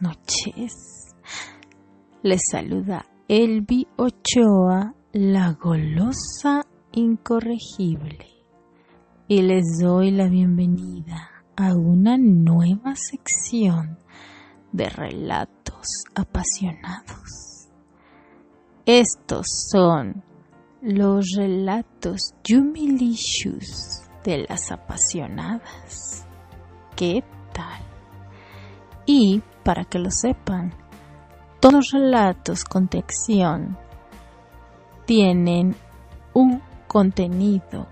noches. Les saluda Elvi Ochoa, la golosa incorregible, y les doy la bienvenida a una nueva sección de relatos apasionados. Estos son los relatos Yumilicious de las apasionadas. ¿Qué tal? Y para que lo sepan, todos los relatos con texción tienen un contenido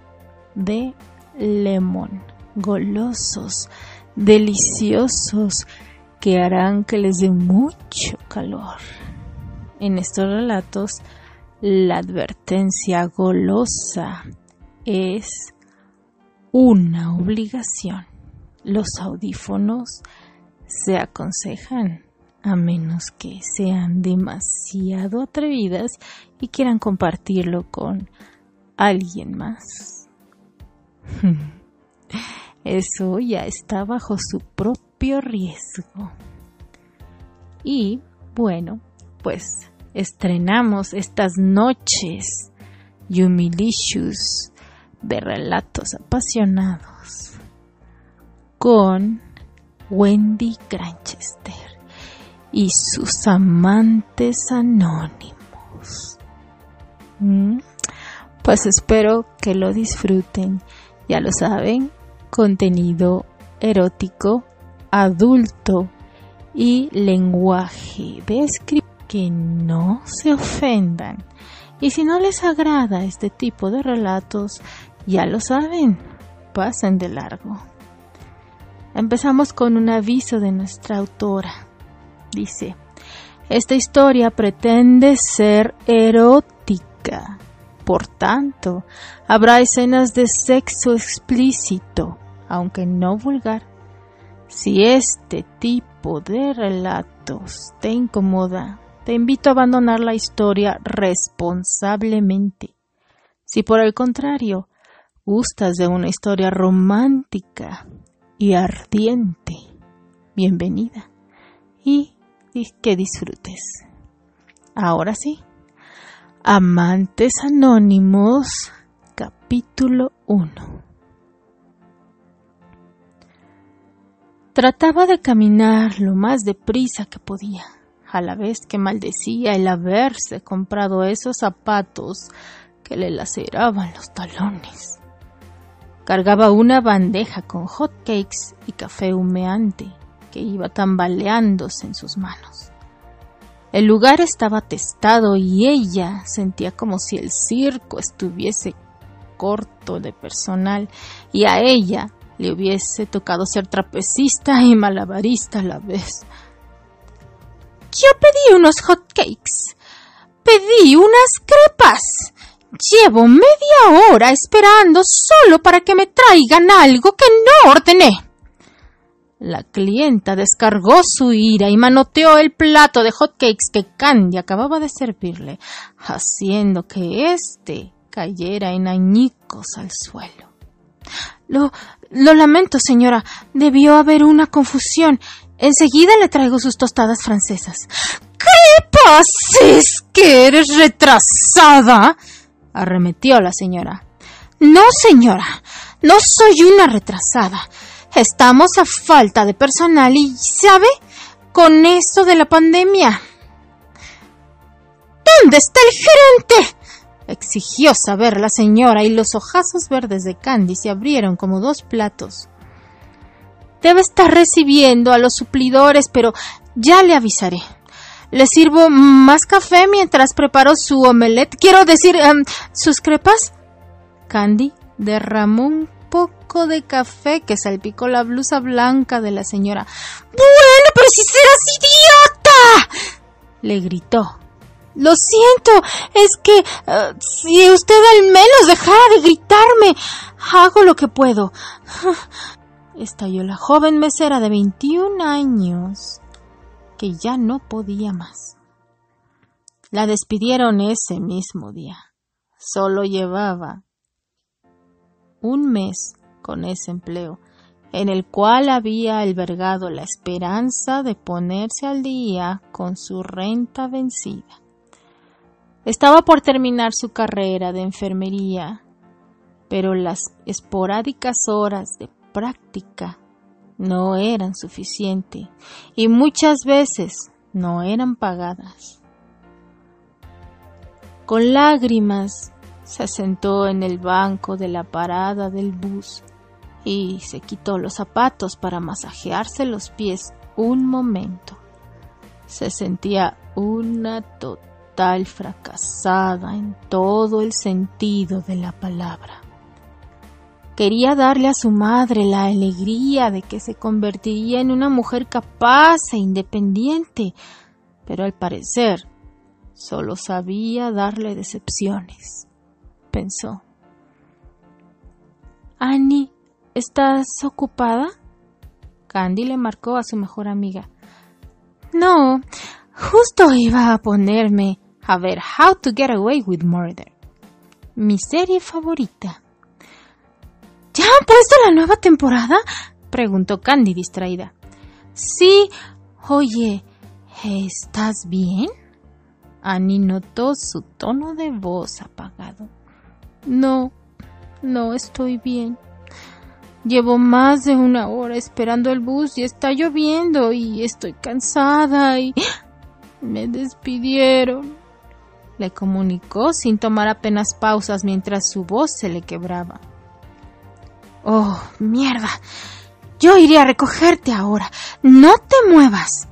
de lemon, golosos, deliciosos, que harán que les dé mucho calor. En estos relatos, la advertencia golosa es una obligación. Los audífonos se aconsejan a menos que sean demasiado atrevidas y quieran compartirlo con alguien más. Eso ya está bajo su propio riesgo. Y bueno, pues estrenamos estas noches Humilicious de relatos apasionados con Wendy Granchester y sus amantes anónimos. Mm, pues espero que lo disfruten. Ya lo saben, contenido erótico, adulto y lenguaje de que no se ofendan. Y si no les agrada este tipo de relatos, ya lo saben, pasen de largo. Empezamos con un aviso de nuestra autora. Dice, esta historia pretende ser erótica. Por tanto, habrá escenas de sexo explícito, aunque no vulgar. Si este tipo de relatos te incomoda, te invito a abandonar la historia responsablemente. Si por el contrario gustas de una historia romántica y ardiente, bienvenida y que disfrutes. Ahora sí, Amantes Anónimos, capítulo 1. Trataba de caminar lo más deprisa que podía a la vez que maldecía el haberse comprado esos zapatos que le laceraban los talones. Cargaba una bandeja con hot cakes y café humeante que iba tambaleándose en sus manos. El lugar estaba atestado y ella sentía como si el circo estuviese corto de personal y a ella le hubiese tocado ser trapecista y malabarista a la vez. Yo pedí unos hot cakes. Pedí unas crepas. Llevo media hora esperando solo para que me traigan algo que no ordené. La clienta descargó su ira y manoteó el plato de hot cakes que Candy acababa de servirle, haciendo que éste cayera en añicos al suelo. Lo, lamento, señora. Debió haber una confusión. Enseguida le traigo sus tostadas francesas. ¿Qué pases que eres retrasada? Arremetió la señora. No, señora, no soy una retrasada. Estamos a falta de personal y, ¿sabe? Con esto de la pandemia. ¿Dónde está el gerente? exigió saber la señora y los ojazos verdes de Candy se abrieron como dos platos. Debe estar recibiendo a los suplidores, pero ya le avisaré. Le sirvo más café mientras preparo su omelette. Quiero decir, em, sus crepas. Candy derramó un poco de café que salpicó la blusa blanca de la señora. Bueno, pero si serás idiota. le gritó. Lo siento, es que eh, si usted al menos dejara de gritarme, hago lo que puedo estalló la joven mesera de 21 años, ya no podía más. La despidieron ese mismo día. Solo llevaba un mes con ese empleo en el cual había albergado la esperanza de ponerse al día con su renta vencida. Estaba por terminar su carrera de enfermería, pero las esporádicas horas de práctica no eran suficientes y muchas veces no eran pagadas. Con lágrimas se sentó en el banco de la parada del bus y se quitó los zapatos para masajearse los pies un momento. Se sentía una total fracasada en todo el sentido de la palabra. Quería darle a su madre la alegría de que se convertiría en una mujer capaz e independiente, pero al parecer solo sabía darle decepciones, pensó. Annie, ¿estás ocupada? Candy le marcó a su mejor amiga. No, justo iba a ponerme a ver How to Get Away with Murder, mi serie favorita. ¿Ya han puesto la nueva temporada? preguntó Candy distraída. Sí. Oye, ¿estás bien? Annie notó su tono de voz apagado. No, no estoy bien. Llevo más de una hora esperando el bus y está lloviendo y estoy cansada y me despidieron. Le comunicó sin tomar apenas pausas mientras su voz se le quebraba. Oh, mierda. Yo iré a recogerte ahora. No te muevas.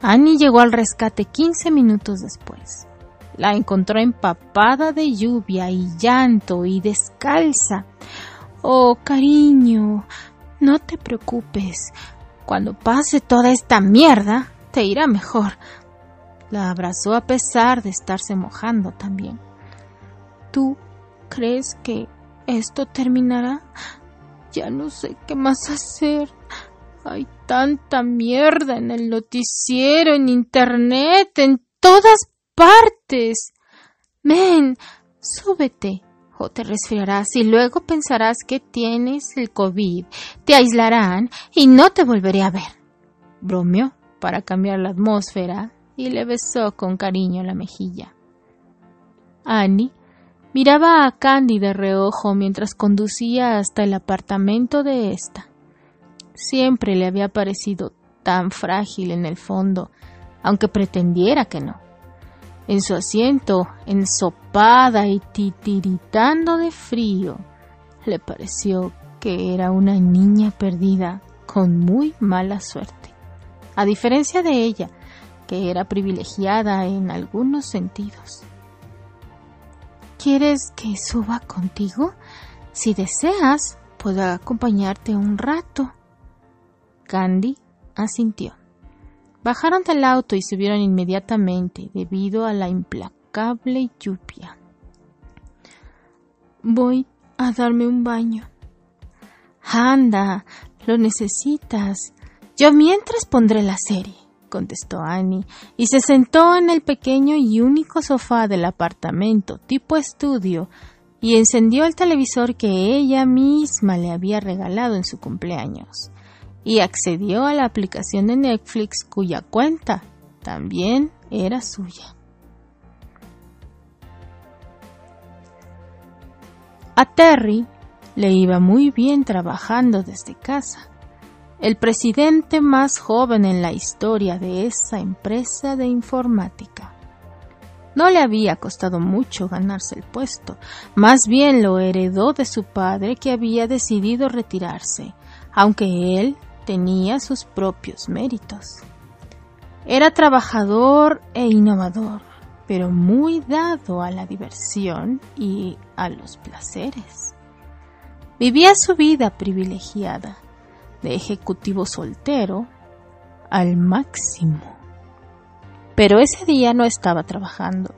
Annie llegó al rescate 15 minutos después. La encontró empapada de lluvia y llanto y descalza. Oh, cariño, no te preocupes. Cuando pase toda esta mierda, te irá mejor. La abrazó a pesar de estarse mojando también. ¿Tú crees que ¿Esto terminará? Ya no sé qué más hacer. Hay tanta mierda en el noticiero, en internet, en todas partes. Ven, súbete o te resfriarás y luego pensarás que tienes el COVID, te aislarán y no te volveré a ver. Bromeó para cambiar la atmósfera y le besó con cariño la mejilla. Annie Miraba a Candy de reojo mientras conducía hasta el apartamento de ésta. Siempre le había parecido tan frágil en el fondo, aunque pretendiera que no. En su asiento, ensopada y titiritando de frío, le pareció que era una niña perdida con muy mala suerte. A diferencia de ella, que era privilegiada en algunos sentidos. ¿Quieres que suba contigo? Si deseas, puedo acompañarte un rato. Candy asintió. Bajaron del auto y subieron inmediatamente debido a la implacable lluvia. Voy a darme un baño. Anda, lo necesitas. Yo mientras pondré la serie contestó Annie, y se sentó en el pequeño y único sofá del apartamento tipo estudio y encendió el televisor que ella misma le había regalado en su cumpleaños y accedió a la aplicación de Netflix cuya cuenta también era suya. A Terry le iba muy bien trabajando desde casa el presidente más joven en la historia de esa empresa de informática. No le había costado mucho ganarse el puesto, más bien lo heredó de su padre que había decidido retirarse, aunque él tenía sus propios méritos. Era trabajador e innovador, pero muy dado a la diversión y a los placeres. Vivía su vida privilegiada, de ejecutivo soltero al máximo. Pero ese día no estaba trabajando.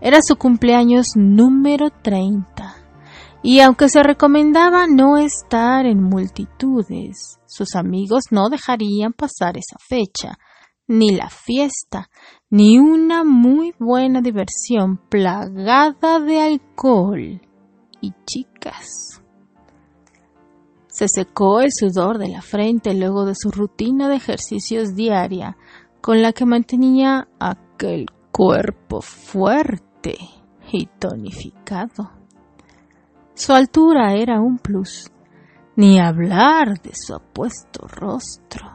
Era su cumpleaños número 30. Y aunque se recomendaba no estar en multitudes, sus amigos no dejarían pasar esa fecha, ni la fiesta, ni una muy buena diversión plagada de alcohol y chicas. Se secó el sudor de la frente luego de su rutina de ejercicios diaria, con la que mantenía aquel cuerpo fuerte y tonificado. Su altura era un plus, ni hablar de su apuesto rostro,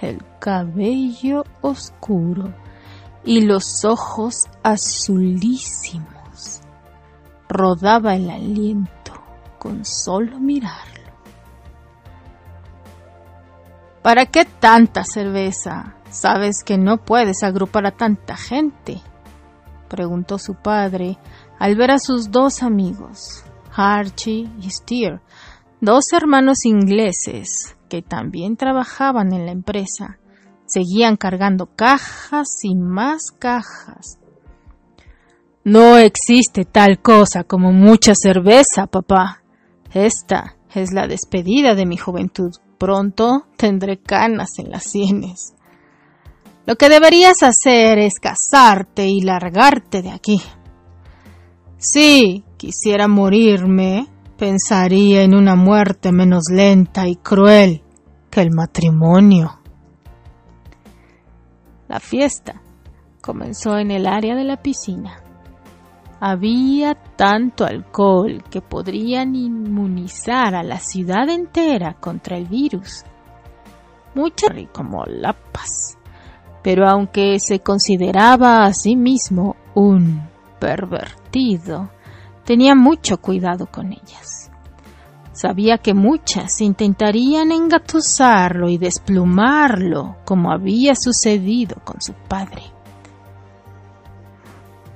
el cabello oscuro y los ojos azulísimos. Rodaba el aliento con solo mirarlo. ¿Para qué tanta cerveza? Sabes que no puedes agrupar a tanta gente, preguntó su padre al ver a sus dos amigos, Archie y Steer, dos hermanos ingleses que también trabajaban en la empresa. Seguían cargando cajas y más cajas. No existe tal cosa como mucha cerveza, papá. Esta es la despedida de mi juventud. Pronto tendré canas en las sienes. Lo que deberías hacer es casarte y largarte de aquí. Sí, quisiera morirme, pensaría en una muerte menos lenta y cruel que el matrimonio. La fiesta comenzó en el área de la piscina. Había tanto alcohol que podrían inmunizar a la ciudad entera contra el virus. Mucha como la paz. Pero aunque se consideraba a sí mismo un pervertido, tenía mucho cuidado con ellas. Sabía que muchas intentarían engatusarlo y desplumarlo como había sucedido con su padre.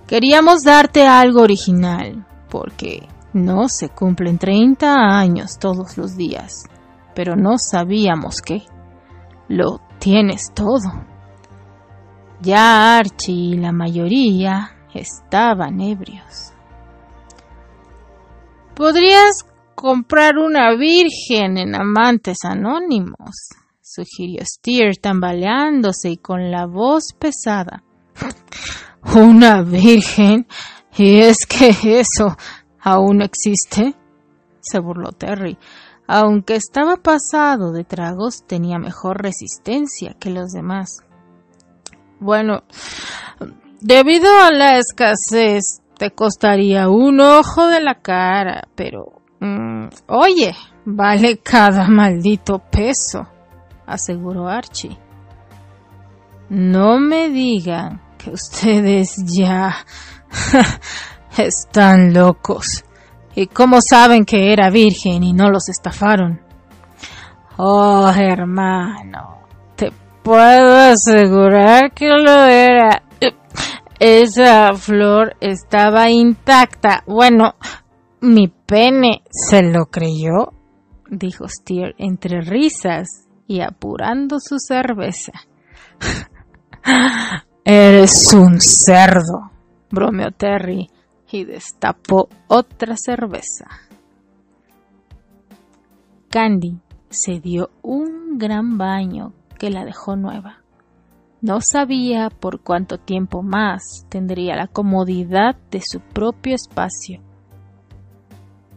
Queríamos darte algo original, porque no se cumplen 30 años todos los días, pero no sabíamos qué. Lo tienes todo. Ya Archie y la mayoría estaban ebrios. Podrías comprar una virgen en Amantes Anónimos, sugirió Steer tambaleándose y con la voz pesada. ¿Una virgen? ¿Y es que eso aún existe? se burló Terry. Aunque estaba pasado de tragos, tenía mejor resistencia que los demás. Bueno, debido a la escasez te costaría un ojo de la cara, pero... Mm, oye, vale cada maldito peso, aseguró Archie. No me digan ustedes ya están locos. ¿Y cómo saben que era virgen y no los estafaron? Oh, hermano, te puedo asegurar que lo era. Esa flor estaba intacta. Bueno, mi pene se lo creyó, dijo Steer entre risas y apurando su cerveza. Eres un cerdo, bromeó Terry y destapó otra cerveza. Candy se dio un gran baño que la dejó nueva. No sabía por cuánto tiempo más tendría la comodidad de su propio espacio.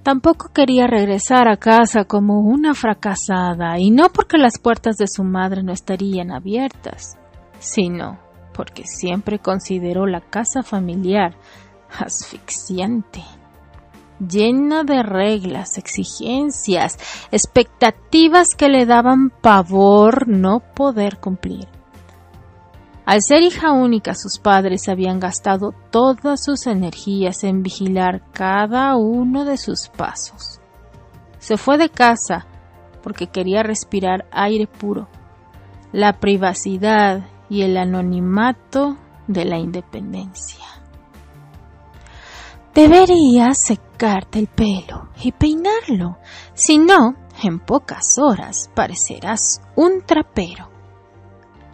Tampoco quería regresar a casa como una fracasada, y no porque las puertas de su madre no estarían abiertas, sino porque siempre consideró la casa familiar asfixiante, llena de reglas, exigencias, expectativas que le daban pavor no poder cumplir. Al ser hija única, sus padres habían gastado todas sus energías en vigilar cada uno de sus pasos. Se fue de casa porque quería respirar aire puro, la privacidad y el anonimato de la independencia. Deberías secarte el pelo y peinarlo, si no, en pocas horas parecerás un trapero.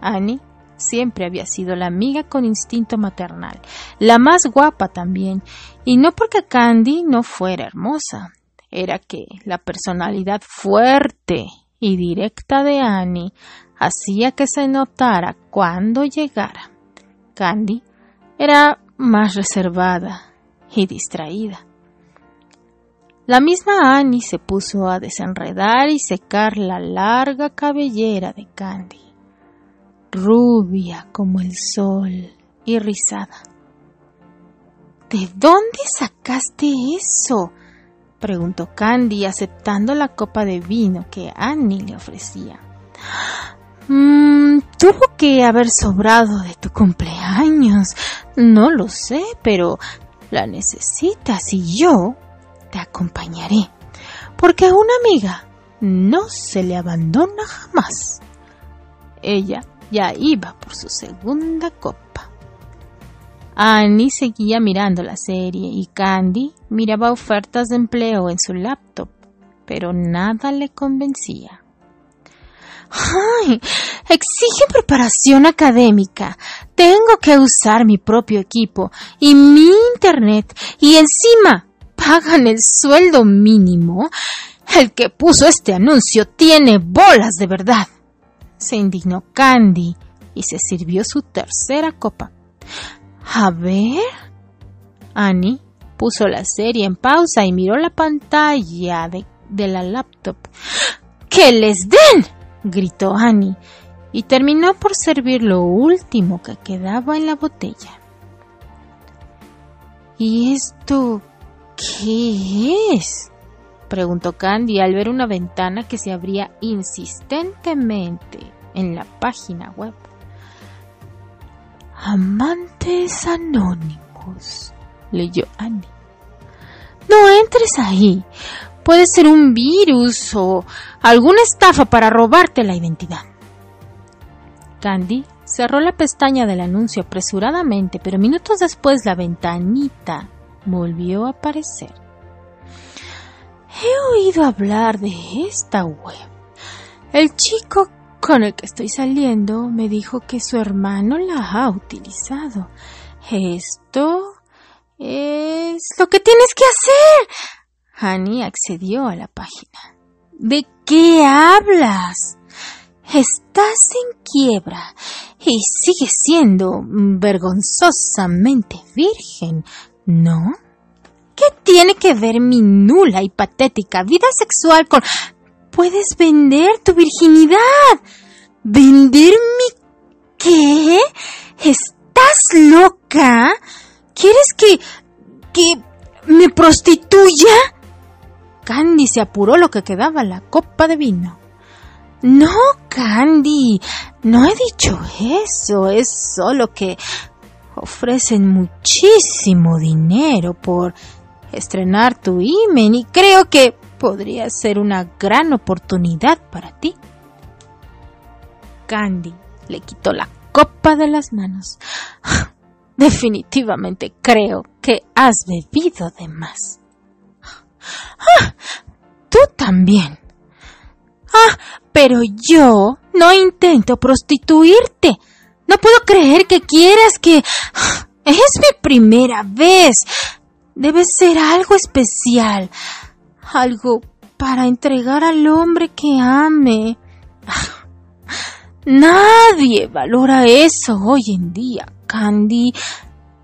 Annie siempre había sido la amiga con instinto maternal, la más guapa también, y no porque Candy no fuera hermosa, era que la personalidad fuerte y directa de Annie hacía que se notara cuando llegara. Candy era más reservada y distraída. La misma Annie se puso a desenredar y secar la larga cabellera de Candy, rubia como el sol y rizada. ¿De dónde sacaste eso? preguntó Candy aceptando la copa de vino que Annie le ofrecía. Mmm, tuvo que haber sobrado de tu cumpleaños. No lo sé, pero la necesitas y yo te acompañaré. Porque una amiga no se le abandona jamás. Ella ya iba por su segunda copa. Annie seguía mirando la serie y Candy miraba ofertas de empleo en su laptop, pero nada le convencía. ¡Ay! Exige preparación académica. Tengo que usar mi propio equipo y mi internet. Y encima pagan el sueldo mínimo. El que puso este anuncio tiene bolas de verdad. Se indignó Candy y se sirvió su tercera copa. A ver. Annie puso la serie en pausa y miró la pantalla de, de la laptop. ¡Que les den! Gritó Annie, y terminó por servir lo último que quedaba en la botella. ¿Y esto qué es? preguntó Candy al ver una ventana que se abría insistentemente en la página web. Amantes anónimos, leyó Annie. No entres ahí. Puede ser un virus o alguna estafa para robarte la identidad. Candy cerró la pestaña del anuncio apresuradamente, pero minutos después la ventanita volvió a aparecer. He oído hablar de esta web. El chico con el que estoy saliendo me dijo que su hermano la ha utilizado. Esto es lo que tienes que hacer. Hani accedió a la página. ¿De qué hablas? Estás en quiebra y sigues siendo vergonzosamente virgen, ¿no? ¿Qué tiene que ver mi nula y patética vida sexual con... Puedes vender tu virginidad. ¿Vender mi... qué? ¿Estás loca? ¿Quieres que... que... me prostituya? Candy se apuró lo que quedaba la copa de vino. No, Candy, no he dicho eso, es solo que ofrecen muchísimo dinero por estrenar tu imen y creo que podría ser una gran oportunidad para ti. Candy le quitó la copa de las manos. Definitivamente creo que has bebido de más. ¡Ah! Tú también. Ah, pero yo no intento prostituirte. No puedo creer que quieras que... ¡Ah! Es mi primera vez. Debe ser algo especial. Algo para entregar al hombre que ame. ¡Ah! Nadie valora eso hoy en día, Candy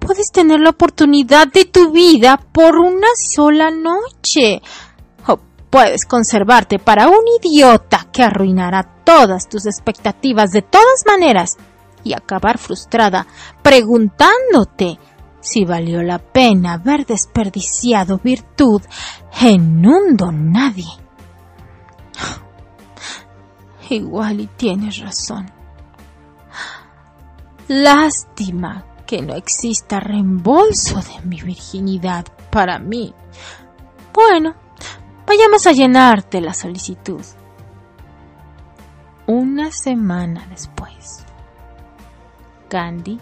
puedes tener la oportunidad de tu vida por una sola noche. O puedes conservarte para un idiota que arruinará todas tus expectativas de todas maneras y acabar frustrada preguntándote si valió la pena haber desperdiciado virtud en un don nadie. Igual y tienes razón. Lástima que no exista reembolso de mi virginidad para mí. Bueno, vayamos a llenarte la solicitud. Una semana después, Candy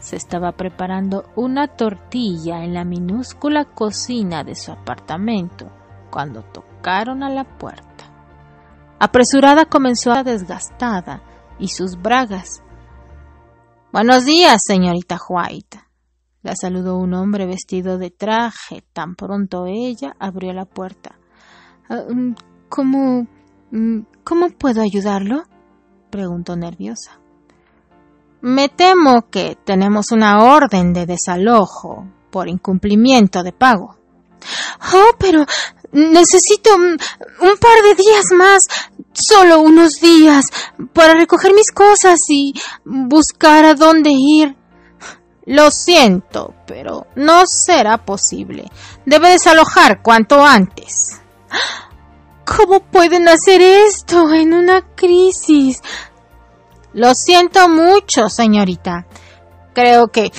se estaba preparando una tortilla en la minúscula cocina de su apartamento cuando tocaron a la puerta. Apresurada comenzó a desgastada y sus bragas Buenos días, señorita White. La saludó un hombre vestido de traje. Tan pronto ella abrió la puerta. Ah, mm, ¿Cómo... Mm, ¿Cómo puedo ayudarlo? preguntó nerviosa. Me temo que tenemos una orden de desalojo por incumplimiento de pago. Oh, pero necesito un, par de días más, solo unos días, para recoger mis cosas y buscar a dónde ir. Lo siento, pero no será posible. Debe desalojar cuanto antes. ¿Cómo pueden hacer esto en una crisis? Lo siento mucho, señorita. Creo que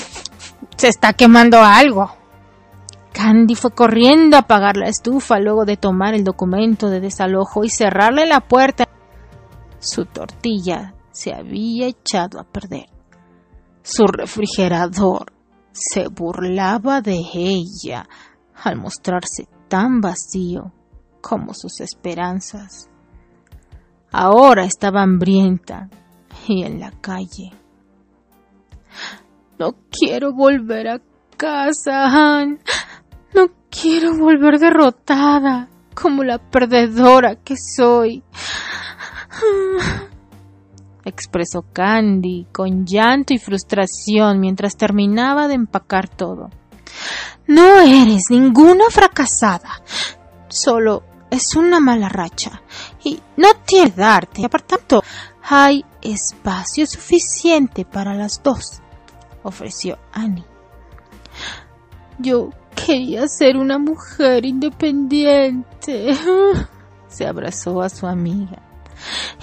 se está quemando algo. Candy fue corriendo a apagar la estufa luego de tomar el documento de desalojo y cerrarle la puerta. Su tortilla se había echado a perder. Su refrigerador se burlaba de ella al mostrarse tan vacío como sus esperanzas. Ahora estaba hambrienta y en la calle. No quiero volver a casa, Han. No quiero volver derrotada como la perdedora que soy. expresó Candy con llanto y frustración mientras terminaba de empacar todo. No eres ninguna fracasada, solo es una mala racha y no tiene darte. Por tanto, hay espacio suficiente para las dos, ofreció Annie. Yo Quería ser una mujer independiente. Se abrazó a su amiga.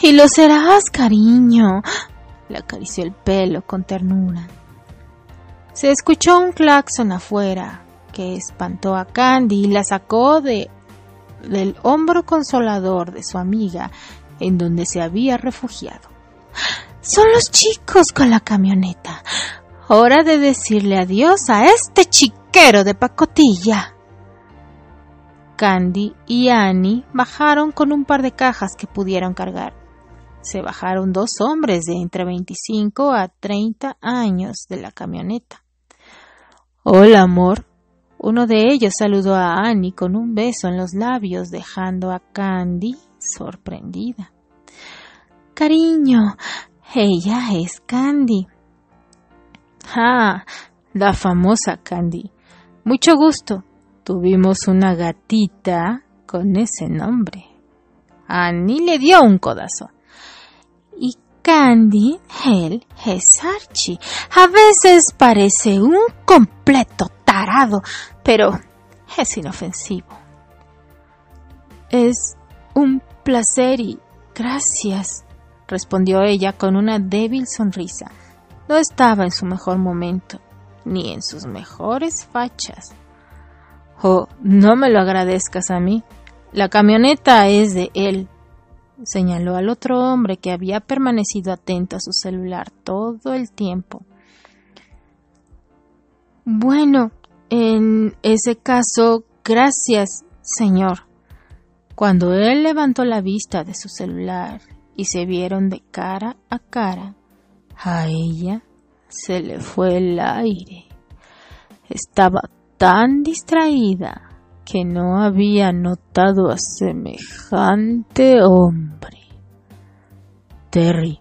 Y lo serás, cariño. Le acarició el pelo con ternura. Se escuchó un claxon afuera que espantó a Candy y la sacó de del hombro consolador de su amiga en donde se había refugiado. Son los chicos con la camioneta. Hora de decirle adiós a este chico de pacotilla. Candy y Annie bajaron con un par de cajas que pudieron cargar. Se bajaron dos hombres de entre 25 a 30 años de la camioneta. Hola, amor. Uno de ellos saludó a Annie con un beso en los labios, dejando a Candy sorprendida. Cariño, ella es Candy. Ah, la famosa Candy. Mucho gusto. Tuvimos una gatita con ese nombre. Annie le dio un codazo. Y Candy, él es Archie. A veces parece un completo tarado, pero es inofensivo. Es un placer y gracias, respondió ella con una débil sonrisa. No estaba en su mejor momento ni en sus mejores fachas. Oh, no me lo agradezcas a mí. La camioneta es de él, señaló al otro hombre que había permanecido atento a su celular todo el tiempo. Bueno, en ese caso, gracias, señor. Cuando él levantó la vista de su celular y se vieron de cara a cara, a ella se le fue el aire. Estaba tan distraída que no había notado a semejante hombre. Terry,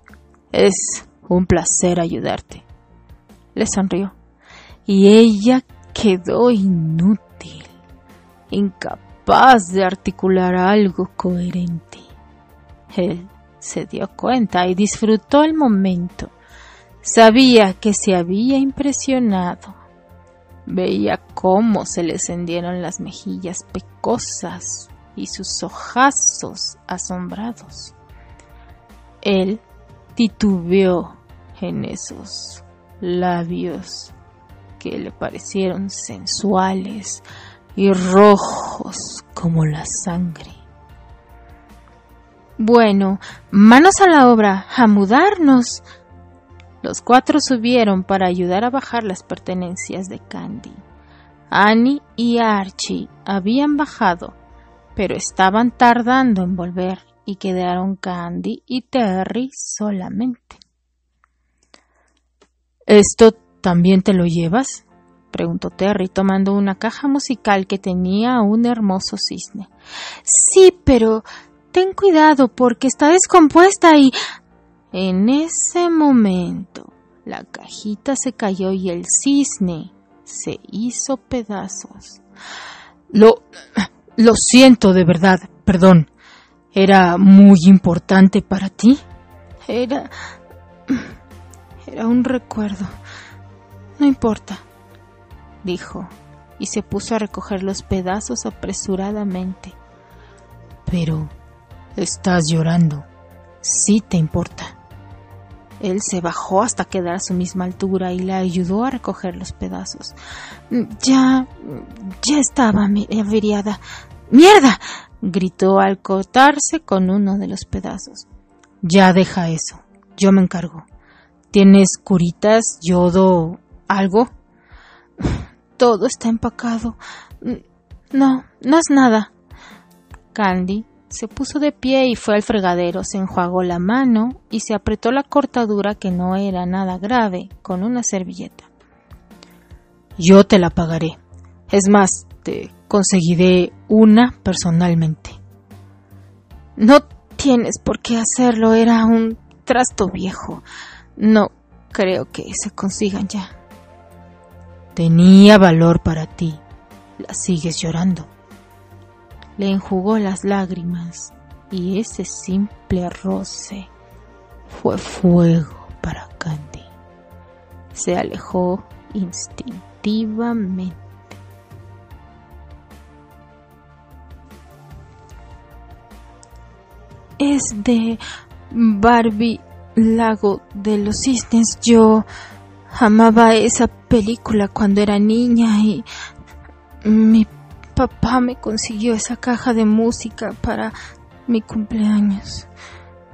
es un placer ayudarte. Le sonrió y ella quedó inútil, incapaz de articular algo coherente. Él se dio cuenta y disfrutó el momento Sabía que se había impresionado. Veía cómo se le encendieron las mejillas pecosas y sus ojazos asombrados. Él titubeó en esos labios que le parecieron sensuales y rojos como la sangre. Bueno, manos a la obra, a mudarnos, los cuatro subieron para ayudar a bajar las pertenencias de Candy. Annie y Archie habían bajado, pero estaban tardando en volver y quedaron Candy y Terry solamente. ¿Esto también te lo llevas? preguntó Terry, tomando una caja musical que tenía un hermoso cisne. Sí, pero ten cuidado porque está descompuesta y en ese momento, la cajita se cayó y el cisne se hizo pedazos. Lo, Lo siento de verdad, perdón. ¿Era muy importante para ti? Era... Era un recuerdo. No importa, dijo, y se puso a recoger los pedazos apresuradamente. Pero... Estás llorando. Sí te importa. Él se bajó hasta quedar a su misma altura y la ayudó a recoger los pedazos. Ya... ya estaba averiada. ¡Mierda! gritó al cortarse con uno de los pedazos. Ya deja eso. Yo me encargo. ¿Tienes curitas, yodo, algo? Todo está empacado. No, no es nada. Candy se puso de pie y fue al fregadero, se enjuagó la mano y se apretó la cortadura que no era nada grave con una servilleta. Yo te la pagaré. Es más, te conseguiré una personalmente. No tienes por qué hacerlo, era un trasto viejo. No creo que se consigan ya. Tenía valor para ti. La sigues llorando le enjugó las lágrimas y ese simple roce fue fuego para Candy. Se alejó instintivamente. Es de Barbie Lago de los Cisnes. Yo amaba esa película cuando era niña y mi Papá me consiguió esa caja de música para mi cumpleaños.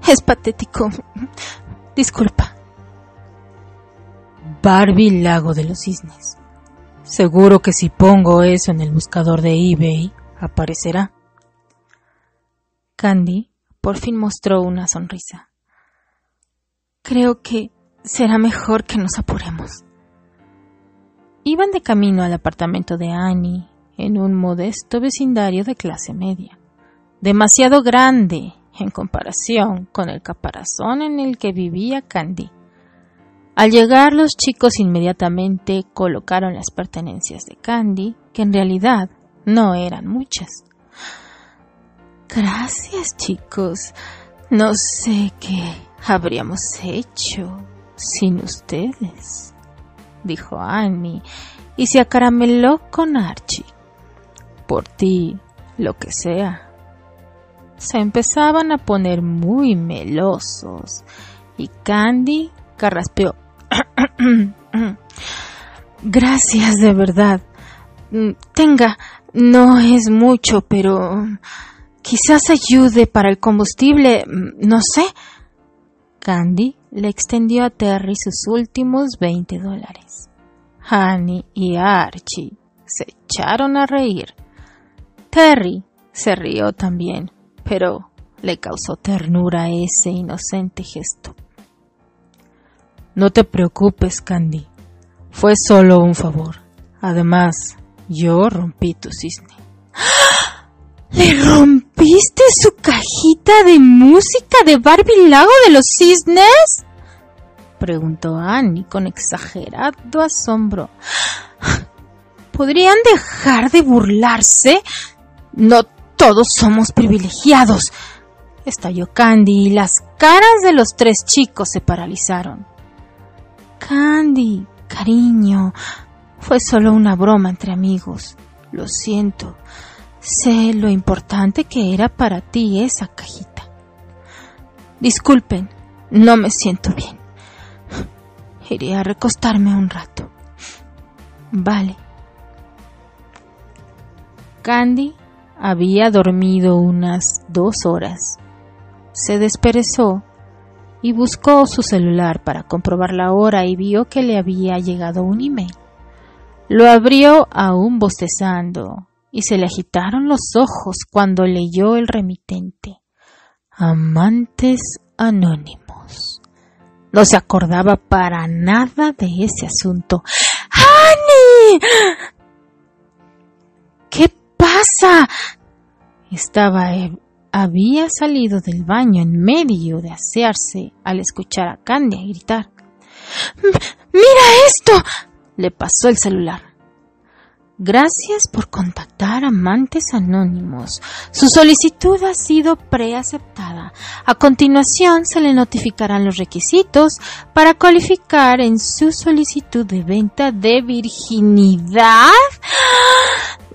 Es patético. Disculpa. Barbie Lago de los Cisnes. Seguro que si pongo eso en el buscador de eBay, aparecerá. Candy por fin mostró una sonrisa. Creo que será mejor que nos apuremos. Iban de camino al apartamento de Annie en un modesto vecindario de clase media, demasiado grande en comparación con el caparazón en el que vivía Candy. Al llegar los chicos inmediatamente colocaron las pertenencias de Candy, que en realidad no eran muchas. Gracias chicos. No sé qué habríamos hecho sin ustedes, dijo Annie y se acarameló con Archie por ti, lo que sea. Se empezaban a poner muy melosos y Candy carraspeó. Gracias de verdad. Mm, tenga, no es mucho, pero quizás ayude para el combustible, mm, no sé. Candy le extendió a Terry sus últimos 20 dólares. Annie y Archie se echaron a reír. Terry se rió también, pero le causó ternura ese inocente gesto. No te preocupes, Candy. Fue solo un favor. Además, yo rompí tu cisne. ¿Le rompiste su cajita de música de Barbie Lago de los Cisnes? preguntó Annie con exagerado asombro. ¿Podrían dejar de burlarse? No todos somos privilegiados. Estalló Candy y las caras de los tres chicos se paralizaron. Candy, cariño, fue solo una broma entre amigos. Lo siento. Sé lo importante que era para ti esa cajita. Disculpen, no me siento bien. Iré a recostarme un rato. Vale. Candy había dormido unas dos horas. Se desperezó y buscó su celular para comprobar la hora y vio que le había llegado un email. Lo abrió aún bostezando y se le agitaron los ojos cuando leyó el remitente. Amantes anónimos. No se acordaba para nada de ese asunto. ¡Annie! ¿Qué pasa? Estaba eh, había salido del baño en medio de asearse al escuchar a Candy gritar. ¡Mira esto! Le pasó el celular. Gracias por contactar Amantes Anónimos. Su solicitud ha sido preaceptada. A continuación se le notificarán los requisitos para cualificar en su solicitud de venta de virginidad.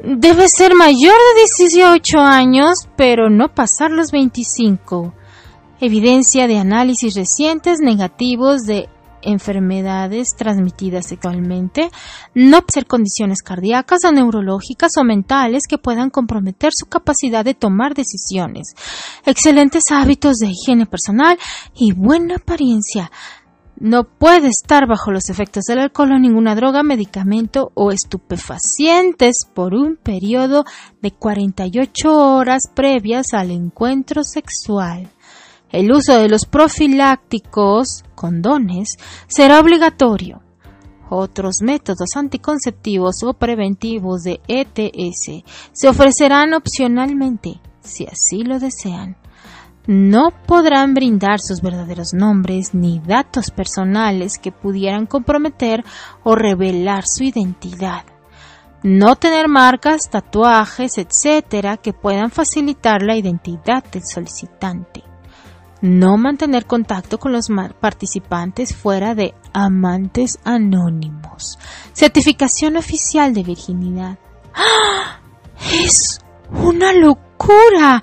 Debe ser mayor de 18 años, pero no pasar los 25. Evidencia de análisis recientes negativos de enfermedades transmitidas sexualmente, no ser condiciones cardíacas o neurológicas o mentales que puedan comprometer su capacidad de tomar decisiones, excelentes hábitos de higiene personal y buena apariencia. No puede estar bajo los efectos del alcohol o ninguna droga, medicamento o estupefacientes por un periodo de 48 horas previas al encuentro sexual. El uso de los profilácticos, condones, será obligatorio. Otros métodos anticonceptivos o preventivos de ETS se ofrecerán opcionalmente, si así lo desean. No podrán brindar sus verdaderos nombres ni datos personales que pudieran comprometer o revelar su identidad. No tener marcas, tatuajes, etcétera, que puedan facilitar la identidad del solicitante no mantener contacto con los participantes fuera de amantes anónimos. Certificación oficial de virginidad. ¡Ah! Es una locura.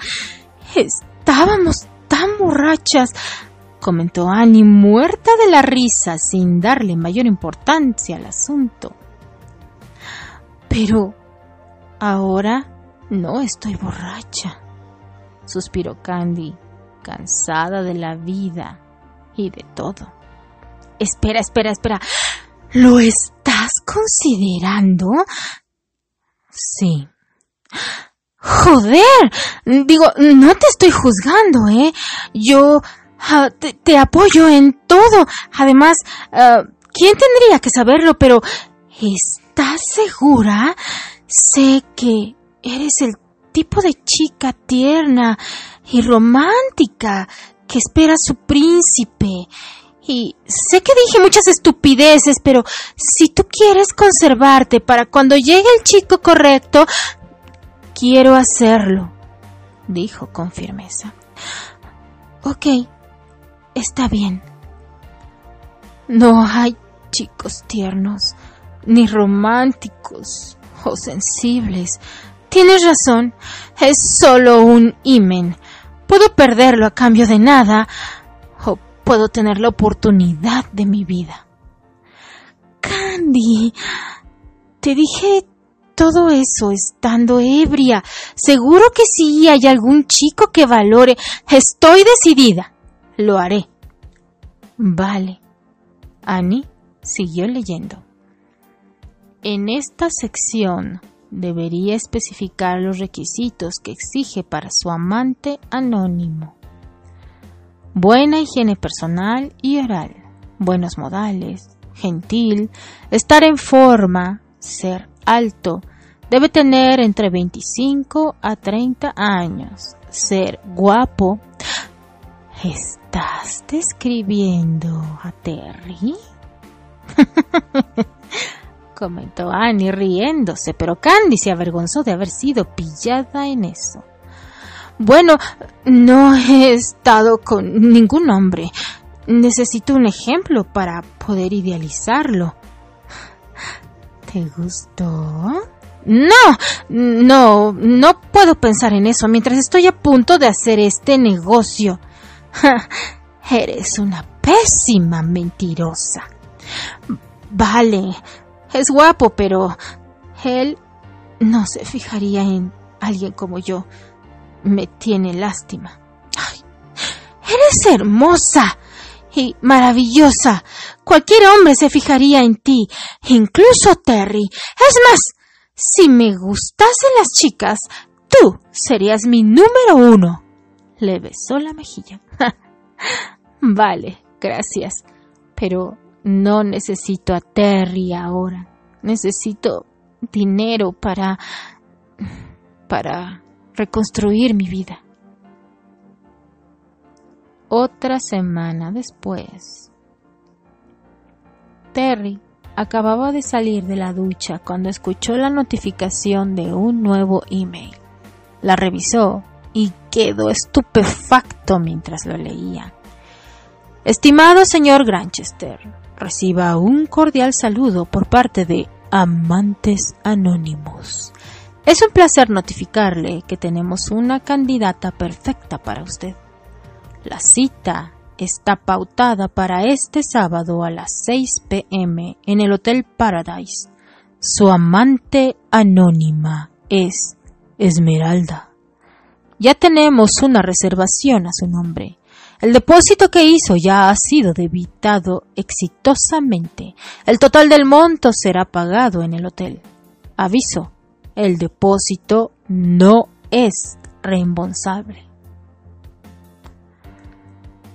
Estábamos tan borrachas, comentó Annie, muerta de la risa, sin darle mayor importancia al asunto. Pero ahora no estoy borracha, suspiró Candy cansada de la vida y de todo. Espera, espera, espera. ¿Lo estás considerando? Sí. Joder. Digo, no te estoy juzgando, ¿eh? Yo te, apoyo en todo. Además, ah, ¿quién tendría que saberlo? Pero, ¿estás segura? Sé que eres el tipo de chica tierna y romántica que espera a su príncipe. Y sé que dije muchas estupideces, pero si tú quieres conservarte para cuando llegue el chico correcto, quiero hacerlo, dijo con firmeza. Ok, está bien. No hay chicos tiernos, ni románticos o sensibles. Tienes razón, es solo un imen Puedo perderlo a cambio de nada o puedo tener la oportunidad de mi vida. Candy, te dije todo eso estando ebria. Seguro que sí hay algún chico que valore. Estoy decidida. Lo haré. Vale. Annie siguió leyendo. En esta sección debería especificar los requisitos que exige para su amante anónimo. Buena higiene personal y oral, buenos modales, gentil, estar en forma, ser alto, debe tener entre 25 a 30 años, ser guapo. ¿Estás describiendo a Terry? comentó Annie riéndose, pero Candy se avergonzó de haber sido pillada en eso. Bueno, no he estado con ningún hombre. Necesito un ejemplo para poder idealizarlo. ¿Te gustó? No, no, no puedo pensar en eso mientras estoy a punto de hacer este negocio. Eres una pésima mentirosa. Vale, es guapo, pero él no se fijaría en alguien como yo. Me tiene lástima. Eres hermosa y maravillosa. Cualquier hombre se fijaría en ti, incluso Terry. Es más, si me gustasen las chicas, tú serías mi número uno. Le besó la mejilla. vale, gracias. Pero no necesito a Terry ahora. Necesito dinero para... para reconstruir mi vida. Otra semana después, Terry acababa de salir de la ducha cuando escuchó la notificación de un nuevo email. La revisó y quedó estupefacto mientras lo leía. Estimado señor Granchester, reciba un cordial saludo por parte de Amantes Anónimos. Es un placer notificarle que tenemos una candidata perfecta para usted. La cita está pautada para este sábado a las 6 pm en el Hotel Paradise. Su amante anónima es Esmeralda. Ya tenemos una reservación a su nombre. El depósito que hizo ya ha sido debitado exitosamente. El total del monto será pagado en el hotel. Aviso, el depósito no es reembolsable.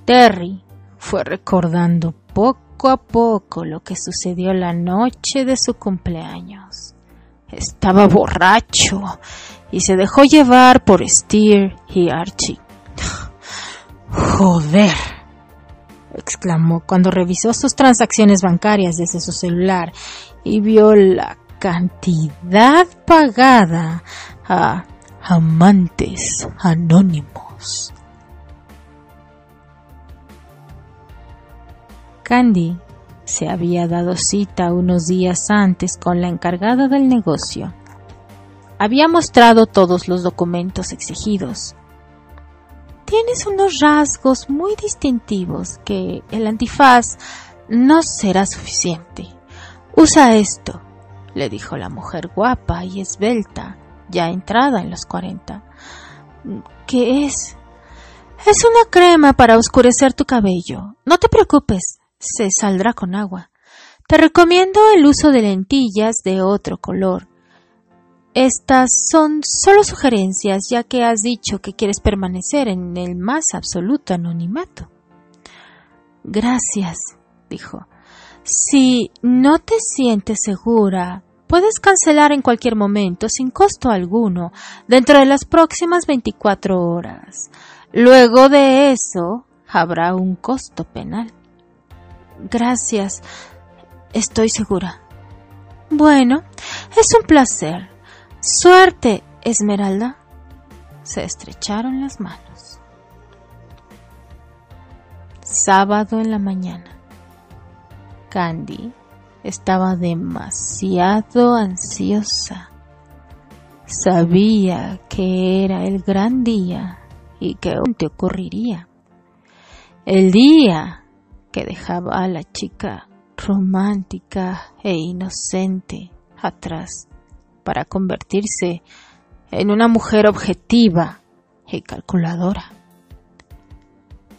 Terry fue recordando poco a poco lo que sucedió la noche de su cumpleaños. Estaba borracho y se dejó llevar por Steer y Archie. Joder, exclamó cuando revisó sus transacciones bancarias desde su celular y vio la cantidad pagada a amantes anónimos. Candy se había dado cita unos días antes con la encargada del negocio. Había mostrado todos los documentos exigidos. Tienes unos rasgos muy distintivos que el antifaz no será suficiente. Usa esto, le dijo la mujer guapa y esbelta, ya entrada en los cuarenta. ¿Qué es? Es una crema para oscurecer tu cabello. No te preocupes, se saldrá con agua. Te recomiendo el uso de lentillas de otro color. Estas son solo sugerencias ya que has dicho que quieres permanecer en el más absoluto anonimato. Gracias, dijo. Si no te sientes segura, puedes cancelar en cualquier momento sin costo alguno dentro de las próximas 24 horas. Luego de eso, habrá un costo penal. Gracias. Estoy segura. Bueno, es un placer. Suerte, Esmeralda. Se estrecharon las manos. Sábado en la mañana. Candy estaba demasiado ansiosa. Sabía que era el gran día y que aún te ocurriría. El día que dejaba a la chica romántica e inocente atrás para convertirse en una mujer objetiva y calculadora.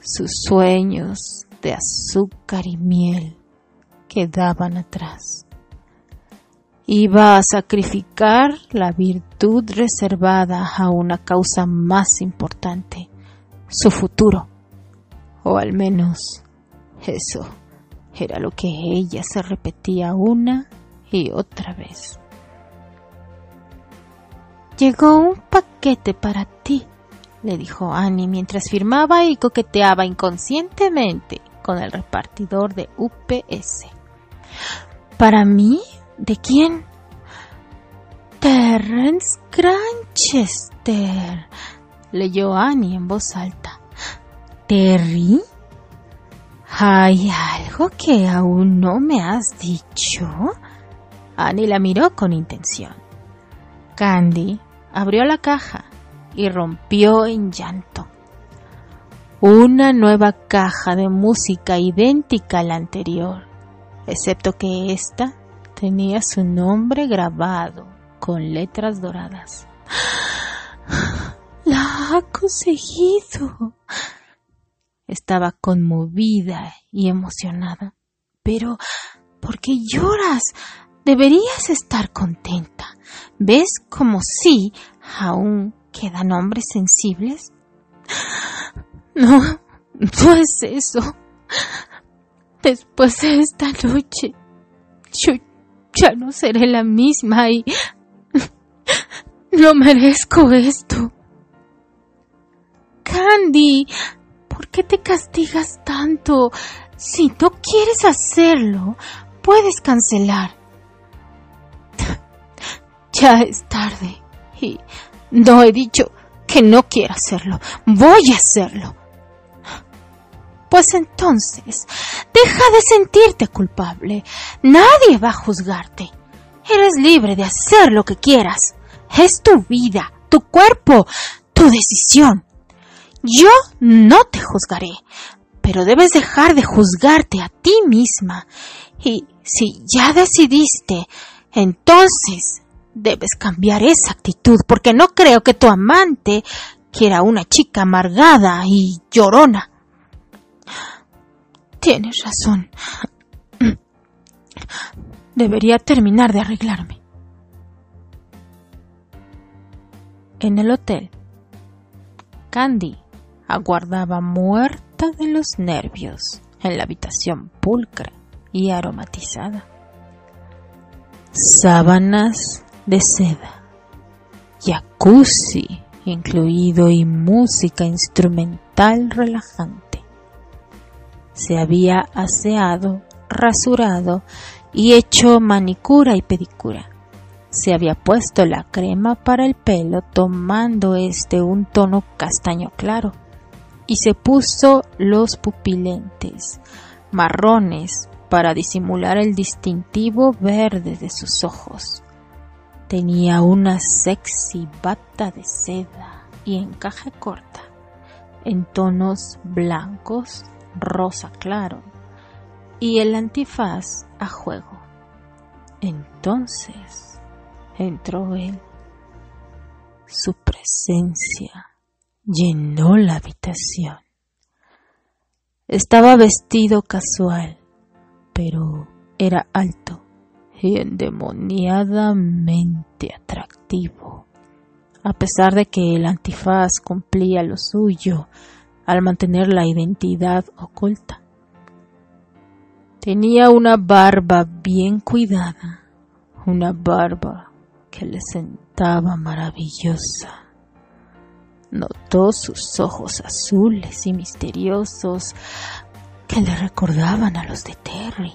Sus sueños de azúcar y miel quedaban atrás. Iba a sacrificar la virtud reservada a una causa más importante, su futuro, o al menos eso era lo que ella se repetía una y otra vez. Llegó un paquete para ti, le dijo Annie mientras firmaba y coqueteaba inconscientemente con el repartidor de UPS. ¿Para mí? ¿De quién? Terrence Granchester, leyó Annie en voz alta. ¿Terry? ¿Hay algo que aún no me has dicho? Annie la miró con intención. Candy abrió la caja y rompió en llanto. Una nueva caja de música idéntica a la anterior, excepto que ésta tenía su nombre grabado con letras doradas. ¡La ha conseguido! Estaba conmovida y emocionada. Pero, ¿por qué lloras? Deberías estar contenta. ¿Ves como sí aún quedan hombres sensibles? No, no es eso. Después de esta noche, yo ya no seré la misma y no merezco esto. Candy, ¿Por qué te castigas tanto? Si no quieres hacerlo, puedes cancelar. Ya es tarde y no he dicho que no quiera hacerlo. Voy a hacerlo. Pues entonces, deja de sentirte culpable. Nadie va a juzgarte. Eres libre de hacer lo que quieras. Es tu vida, tu cuerpo, tu decisión. Yo no te juzgaré, pero debes dejar de juzgarte a ti misma. Y si ya decidiste, entonces debes cambiar esa actitud, porque no creo que tu amante quiera una chica amargada y llorona. Tienes razón. Debería terminar de arreglarme. En el hotel, Candy aguardaba muerta de los nervios en la habitación pulcra y aromatizada. Sábanas de seda, jacuzzi incluido y música instrumental relajante. Se había aseado, rasurado y hecho manicura y pedicura. Se había puesto la crema para el pelo tomando este un tono castaño claro y se puso los pupilentes marrones para disimular el distintivo verde de sus ojos. Tenía una sexy bata de seda y encaje corta, en tonos blancos, rosa claro, y el antifaz a juego. Entonces entró él. Su presencia llenó la habitación. Estaba vestido casual, pero era alto y endemoniadamente atractivo, a pesar de que el antifaz cumplía lo suyo al mantener la identidad oculta. Tenía una barba bien cuidada, una barba que le sentaba maravillosa. Notó sus ojos azules y misteriosos que le recordaban a los de Terry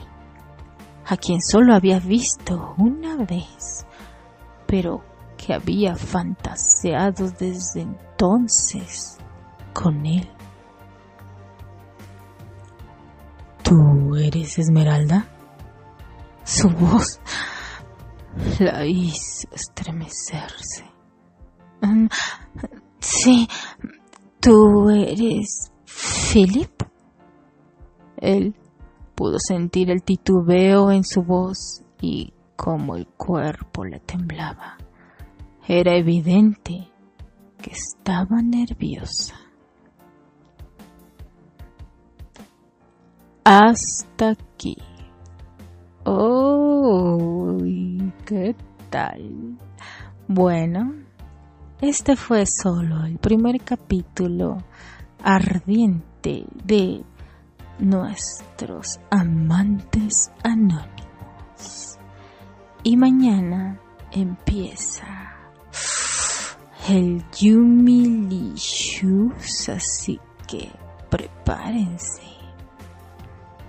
a quien solo había visto una vez, pero que había fantaseado desde entonces con él. ¿Tú eres Esmeralda? Su voz la hizo estremecerse. Sí, tú eres Philip. Él pudo sentir el titubeo en su voz y como el cuerpo le temblaba. Era evidente que estaba nerviosa. Hasta aquí. ¡Oh! ¿Qué tal? Bueno, este fue solo el primer capítulo ardiente de nuestros amantes anónimos. Y mañana empieza el Yumilicious, así que prepárense.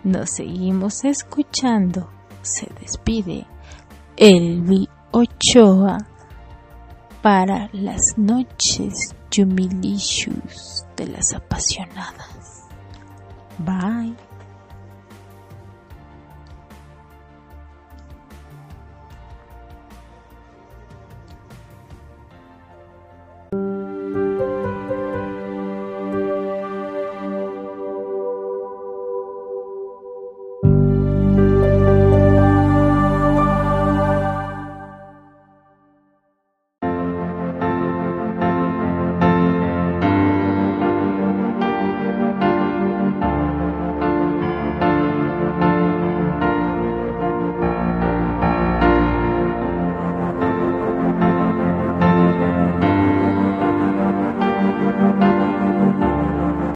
Nos seguimos escuchando. Se despide Elvi Ochoa para las noches Yumilicious de las apasionadas. Bye.